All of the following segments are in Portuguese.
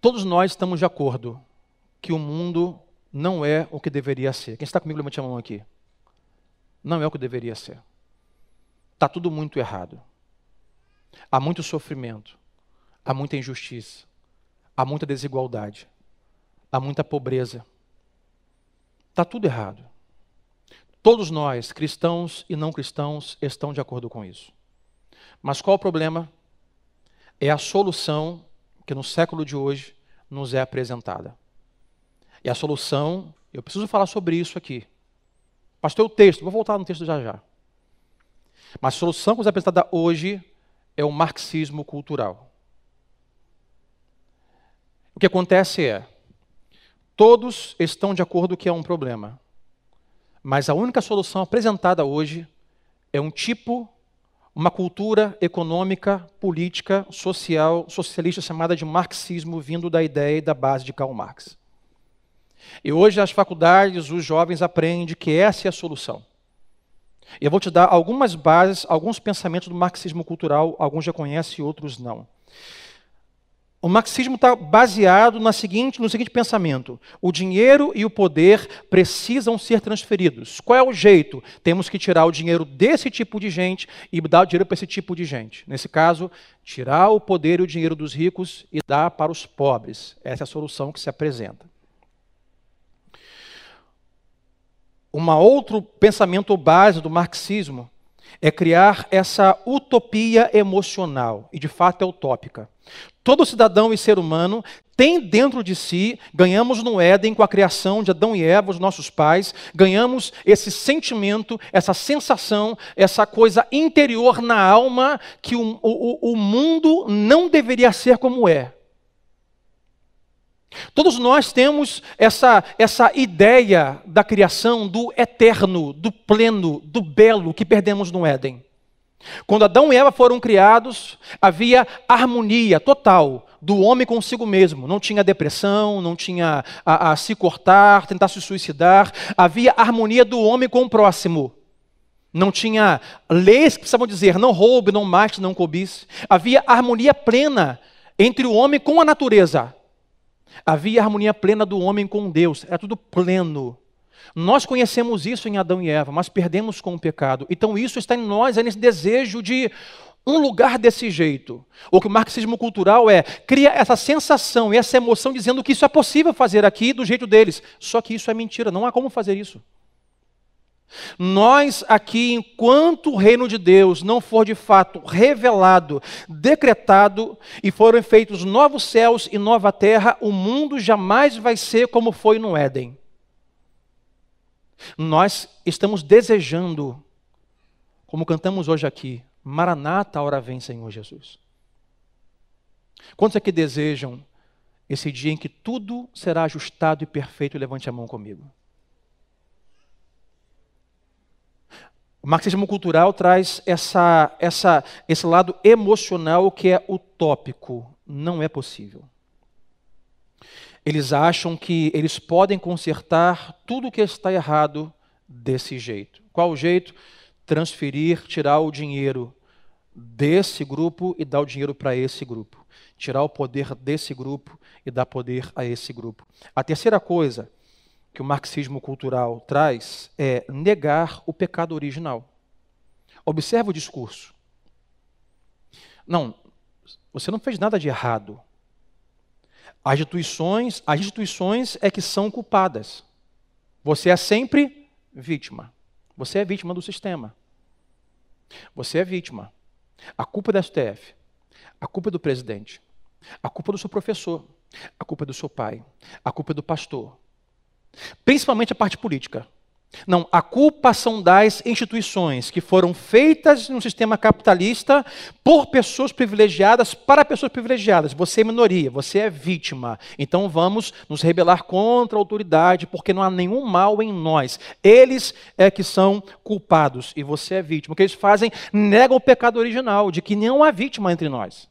Todos nós estamos de acordo que o mundo não é o que deveria ser. Quem está comigo, levante a mão aqui. Não é o que deveria ser. Está tudo muito errado. Há muito sofrimento, há muita injustiça, há muita desigualdade, há muita pobreza. Está tudo errado. Todos nós, cristãos e não cristãos, estão de acordo com isso. Mas qual o problema? É a solução que no século de hoje nos é apresentada. E a solução, eu preciso falar sobre isso aqui. Pastor, o texto, vou voltar no texto já já. Mas a solução que nos é apresentada hoje é o marxismo cultural. O que acontece é, todos estão de acordo que é um problema, mas a única solução apresentada hoje é um tipo uma cultura econômica, política, social, socialista chamada de marxismo, vindo da ideia e da base de Karl Marx. E hoje as faculdades, os jovens aprendem que essa é a solução. Eu vou te dar algumas bases, alguns pensamentos do marxismo cultural, alguns já conhecem, outros não. O marxismo está baseado na seguinte, no seguinte pensamento: o dinheiro e o poder precisam ser transferidos. Qual é o jeito? Temos que tirar o dinheiro desse tipo de gente e dar o dinheiro para esse tipo de gente. Nesse caso, tirar o poder e o dinheiro dos ricos e dar para os pobres. Essa é a solução que se apresenta. Um outro pensamento base do marxismo é criar essa utopia emocional, e de fato é utópica. Todo cidadão e ser humano tem dentro de si, ganhamos no Éden com a criação de Adão e Eva, os nossos pais, ganhamos esse sentimento, essa sensação, essa coisa interior na alma que o, o, o mundo não deveria ser como é. Todos nós temos essa, essa ideia da criação do eterno, do pleno, do belo que perdemos no Éden. Quando Adão e Eva foram criados, havia harmonia total do homem consigo mesmo. Não tinha depressão, não tinha a, a se cortar, tentar se suicidar. Havia harmonia do homem com o próximo. Não tinha leis que precisavam dizer não roube, não mate, não cobice. Havia harmonia plena entre o homem com a natureza. Havia harmonia plena do homem com Deus. Era tudo pleno. Nós conhecemos isso em Adão e Eva, mas perdemos com o pecado. Então isso está em nós, é nesse desejo de um lugar desse jeito. O que o marxismo cultural é, cria essa sensação e essa emoção dizendo que isso é possível fazer aqui do jeito deles. Só que isso é mentira, não há como fazer isso. Nós aqui, enquanto o reino de Deus não for de fato revelado, decretado e forem feitos novos céus e nova terra, o mundo jamais vai ser como foi no Éden. Nós estamos desejando, como cantamos hoje aqui, Maranata, hora vem, Senhor Jesus. Quantos aqui desejam esse dia em que tudo será ajustado e perfeito? Levante a mão comigo. Marxismo cultural traz essa, essa, esse lado emocional que é utópico. Não é possível. Eles acham que eles podem consertar tudo o que está errado desse jeito. Qual o jeito? Transferir, tirar o dinheiro desse grupo e dar o dinheiro para esse grupo. Tirar o poder desse grupo e dar poder a esse grupo. A terceira coisa que o marxismo cultural traz é negar o pecado original. Observe o discurso. Não, você não fez nada de errado. As instituições, as instituições é que são culpadas. Você é sempre vítima. Você é vítima do sistema. Você é vítima. A culpa é da STF. A culpa é do presidente. A culpa é do seu professor. A culpa é do seu pai. A culpa é do pastor. Principalmente a parte política. Não, a culpa são das instituições que foram feitas no sistema capitalista por pessoas privilegiadas para pessoas privilegiadas. Você é minoria, você é vítima. Então vamos nos rebelar contra a autoridade, porque não há nenhum mal em nós. Eles é que são culpados e você é vítima. O que eles fazem? Negam o pecado original, de que não há vítima entre nós.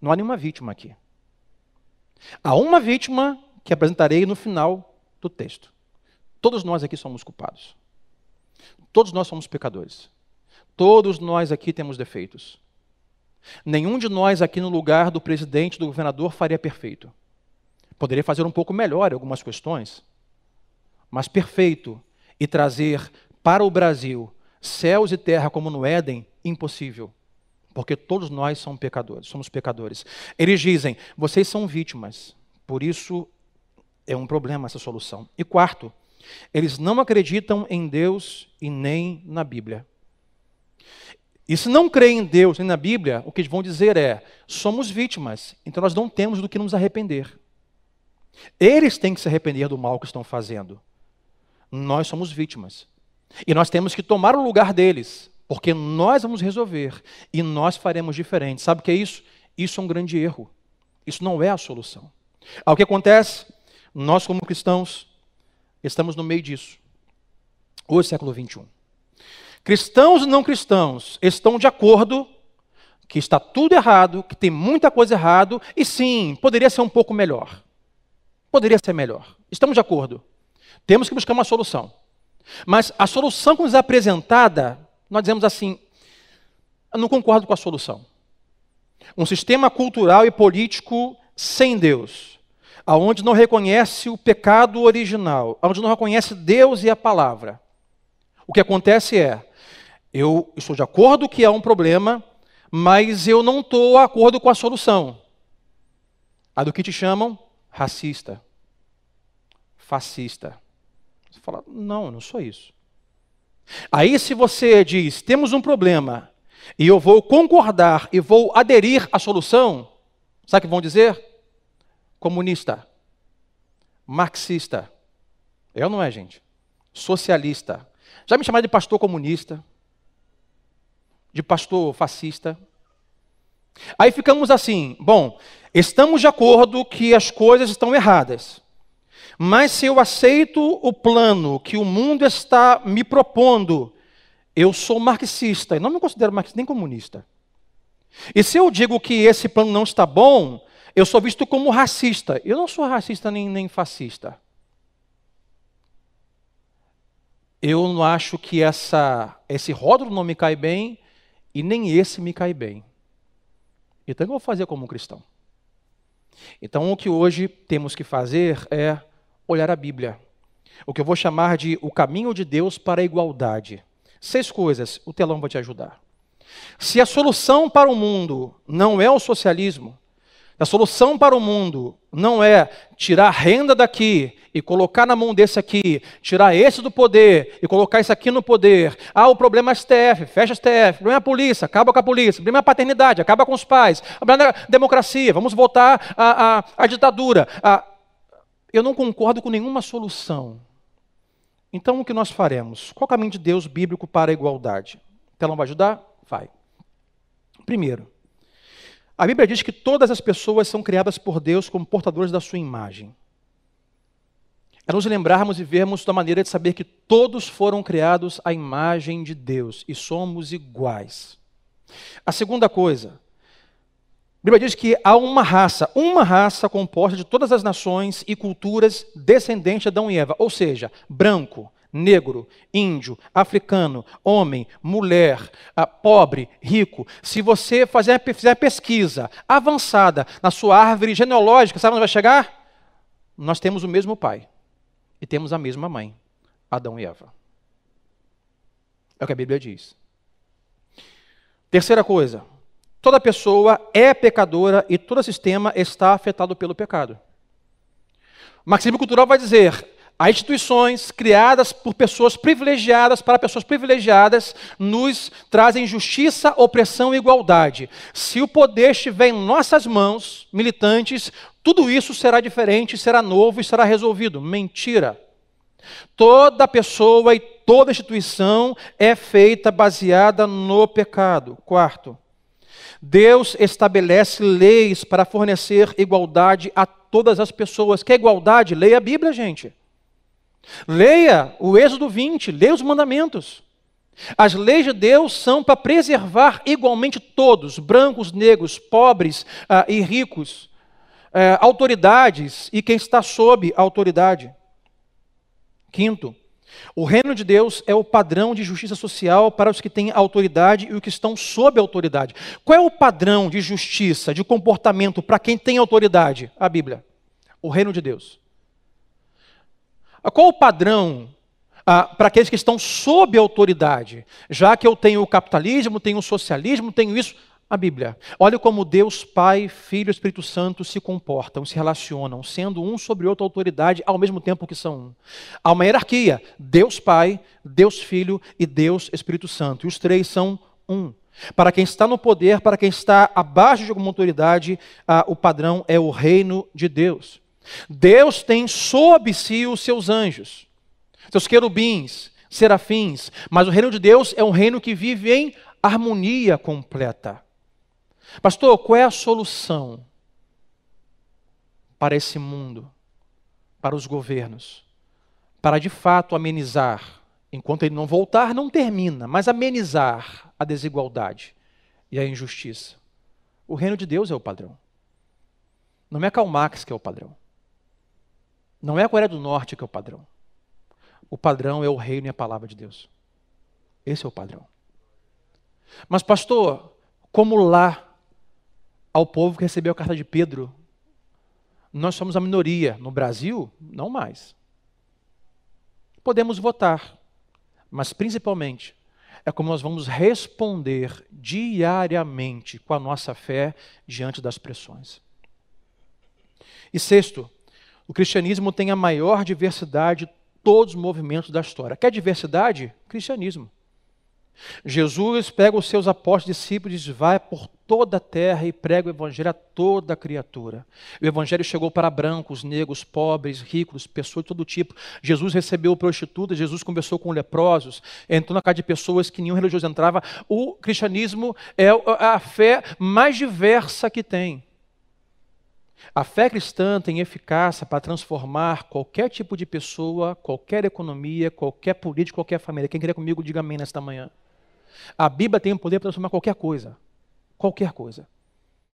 Não há nenhuma vítima aqui. Há uma vítima que apresentarei no final do texto. Todos nós aqui somos culpados. Todos nós somos pecadores. Todos nós aqui temos defeitos. Nenhum de nós aqui no lugar do presidente, do governador, faria perfeito. Poderia fazer um pouco melhor em algumas questões, mas perfeito e trazer para o Brasil céus e terra como no Éden, impossível. Porque todos nós somos pecadores, somos pecadores. Eles dizem: vocês são vítimas, por isso é um problema essa solução. E quarto, eles não acreditam em Deus e nem na Bíblia. E se não creem em Deus nem na Bíblia, o que eles vão dizer é: somos vítimas, então nós não temos do que nos arrepender. Eles têm que se arrepender do mal que estão fazendo. Nós somos vítimas. E nós temos que tomar o lugar deles, porque nós vamos resolver e nós faremos diferente. Sabe o que é isso? Isso é um grande erro. Isso não é a solução. Ao que acontece, nós como cristãos estamos no meio disso. Hoje, século 21. Cristãos e não cristãos estão de acordo que está tudo errado, que tem muita coisa errado, e sim, poderia ser um pouco melhor. Poderia ser melhor. Estamos de acordo. Temos que buscar uma solução. Mas a solução que nos é apresentada, nós dizemos assim: eu não concordo com a solução. Um sistema cultural e político sem Deus, aonde não reconhece o pecado original, aonde não reconhece Deus e a palavra. O que acontece é, eu estou de acordo que há um problema, mas eu não estou de acordo com a solução. A do que te chamam racista, fascista. Você fala, não, eu não sou isso. Aí, se você diz, temos um problema, e eu vou concordar e vou aderir à solução, sabe o que vão dizer? Comunista, marxista. Eu não é, gente. Socialista. Já me chamaram de pastor comunista, de pastor fascista. Aí ficamos assim, bom, estamos de acordo que as coisas estão erradas. Mas se eu aceito o plano que o mundo está me propondo, eu sou marxista, e não me considero marxista nem comunista. E se eu digo que esse plano não está bom, eu sou visto como racista. Eu não sou racista nem, nem fascista. Eu não acho que essa, esse rótulo não me cai bem e nem esse me cai bem. Então, eu vou fazer como cristão. Então, o que hoje temos que fazer é olhar a Bíblia. O que eu vou chamar de o caminho de Deus para a igualdade. Seis coisas, o telão vai te ajudar. Se a solução para o mundo não é o socialismo, a solução para o mundo não é tirar renda daqui e colocar na mão desse aqui, tirar esse do poder e colocar isso aqui no poder. Ah, o problema é STF, fecha STF. O problema é a polícia, acaba com a polícia. O problema é a paternidade, acaba com os pais. O problema é a democracia, vamos voltar à, ditadura. Ah, eu não concordo com nenhuma solução. Então, o que nós faremos? Qual o caminho de Deus bíblico para a igualdade? O telão vai ajudar? Vai. Primeiro, a Bíblia diz que todas as pessoas são criadas por Deus como portadores da sua imagem. É nos lembrarmos e vermos da maneira de saber que todos foram criados à imagem de Deus e somos iguais. A segunda coisa, a Bíblia diz que há uma raça, uma raça composta de todas as nações e culturas descendentes de Adão e Eva, ou seja, branco, negro, índio, africano, homem, mulher, ah, pobre, rico. Se você fazer, fizer pesquisa avançada na sua árvore genealógica, sabe onde vai chegar? Nós temos o mesmo pai e temos a mesma mãe, Adão e Eva. É o que a Bíblia diz. Terceira coisa, Toda pessoa é pecadora e todo sistema está afetado pelo pecado. O marxismo cultural vai dizer: há instituições criadas por pessoas privilegiadas para pessoas privilegiadas nos trazem justiça, opressão e igualdade. Se o poder estiver em nossas mãos, militantes, tudo isso será diferente, será novo e será resolvido. Mentira. Toda pessoa e toda instituição é feita baseada no pecado. Quarto, Deus estabelece leis para fornecer igualdade a todas as pessoas. Quer igualdade? Leia a Bíblia, gente. Leia o Êxodo 20, leia os mandamentos. As leis de Deus são para preservar igualmente todos, brancos, negros, pobres ah, e ricos, ah, autoridades e quem está sob autoridade. Quinto, O reino de Deus é o padrão de justiça social para os que têm autoridade e os que estão sob autoridade. Qual é o padrão de justiça, de comportamento para quem tem autoridade? A Bíblia. O reino de Deus. Qual o padrão ah, para aqueles que estão sob autoridade? Já que eu tenho o capitalismo, tenho o socialismo, tenho isso a Bíblia. Olha como Deus, Pai, Filho e Espírito Santo se comportam, se relacionam, sendo um sobre outro autoridade ao mesmo tempo que são um. Há uma hierarquia: Deus Pai, Deus Filho e Deus Espírito Santo. E os três são um. Para quem está no poder, para quem está abaixo de alguma autoridade, ah, o padrão é o reino de Deus. Deus tem sob si os seus anjos, seus querubins, serafins, mas o reino de Deus é um reino que vive em harmonia completa. Pastor, qual é a solução para esse mundo, para os governos, para de fato amenizar, enquanto ele não voltar, não termina, mas amenizar a desigualdade e a injustiça? O reino de Deus é o padrão. Não é Karl Marx que é o padrão. Não é a Coreia do Norte que é o padrão. O padrão é o reino e a palavra de Deus. Esse é o padrão. Mas, pastor, como lá ao povo que recebeu a carta de Pedro. Nós somos a minoria. No Brasil, não mais. Podemos votar, mas principalmente é como nós vamos responder diariamente com a nossa fé diante das pressões. E sexto, o cristianismo tem a maior diversidade de todos os movimentos da história. Quer diversidade? Cristianismo. Jesus pega os seus apóstolos discípulos e diz: vai por toda a terra e prega o evangelho a toda criatura. O evangelho chegou para brancos, negros, pobres, ricos, pessoas de todo tipo. Jesus recebeu prostitutas, Jesus conversou com leprosos, entrou na casa de pessoas que nenhum religioso entrava. O cristianismo é a fé mais diversa que tem. A fé cristã tem eficácia para transformar qualquer tipo de pessoa, qualquer economia, qualquer política, qualquer família. Quem quer comigo, diga amém nesta manhã. A Bíblia tem o poder para transformar qualquer coisa. Qualquer coisa.